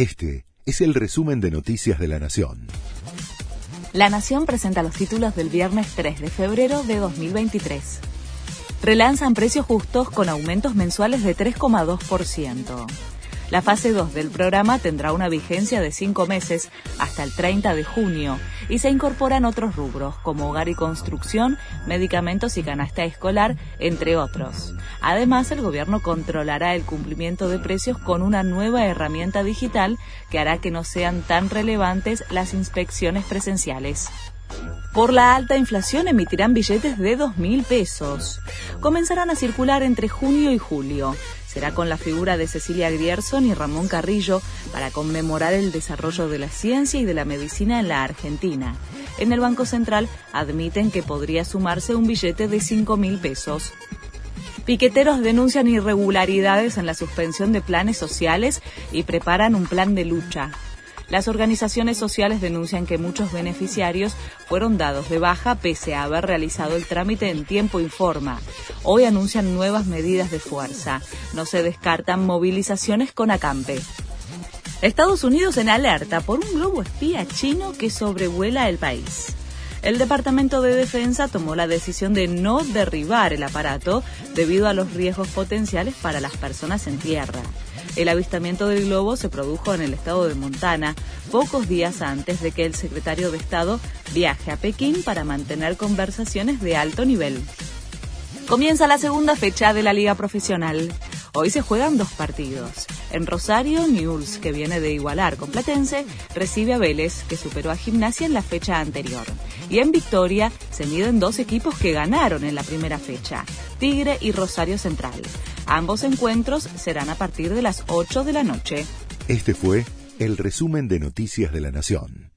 Este es el resumen de Noticias de la Nación. La Nación presenta los títulos del viernes 3 de febrero de 2023. Relanzan precios justos con aumentos mensuales de 3,2%. La fase 2 del programa tendrá una vigencia de cinco meses hasta el 30 de junio y se incorporan otros rubros como hogar y construcción, medicamentos y canasta escolar, entre otros. Además, el gobierno controlará el cumplimiento de precios con una nueva herramienta digital que hará que no sean tan relevantes las inspecciones presenciales. Por la alta inflación emitirán billetes de 2.000 pesos. Comenzarán a circular entre junio y julio. Será con la figura de Cecilia Grierson y Ramón Carrillo para conmemorar el desarrollo de la ciencia y de la medicina en la Argentina. En el Banco Central admiten que podría sumarse un billete de 5.000 pesos. Piqueteros denuncian irregularidades en la suspensión de planes sociales y preparan un plan de lucha. Las organizaciones sociales denuncian que muchos beneficiarios fueron dados de baja pese a haber realizado el trámite en tiempo y forma. Hoy anuncian nuevas medidas de fuerza. No se descartan movilizaciones con acampe. Estados Unidos en alerta por un globo espía chino que sobrevuela el país. El Departamento de Defensa tomó la decisión de no derribar el aparato debido a los riesgos potenciales para las personas en tierra. El avistamiento del globo se produjo en el estado de Montana pocos días antes de que el secretario de Estado viaje a Pekín para mantener conversaciones de alto nivel. Comienza la segunda fecha de la Liga Profesional. Hoy se juegan dos partidos. En Rosario, Newell's, que viene de igualar con Platense, recibe a Vélez, que superó a Gimnasia en la fecha anterior. Y en Victoria se miden dos equipos que ganaron en la primera fecha, Tigre y Rosario Central. Ambos encuentros serán a partir de las 8 de la noche. Este fue el resumen de Noticias de la Nación.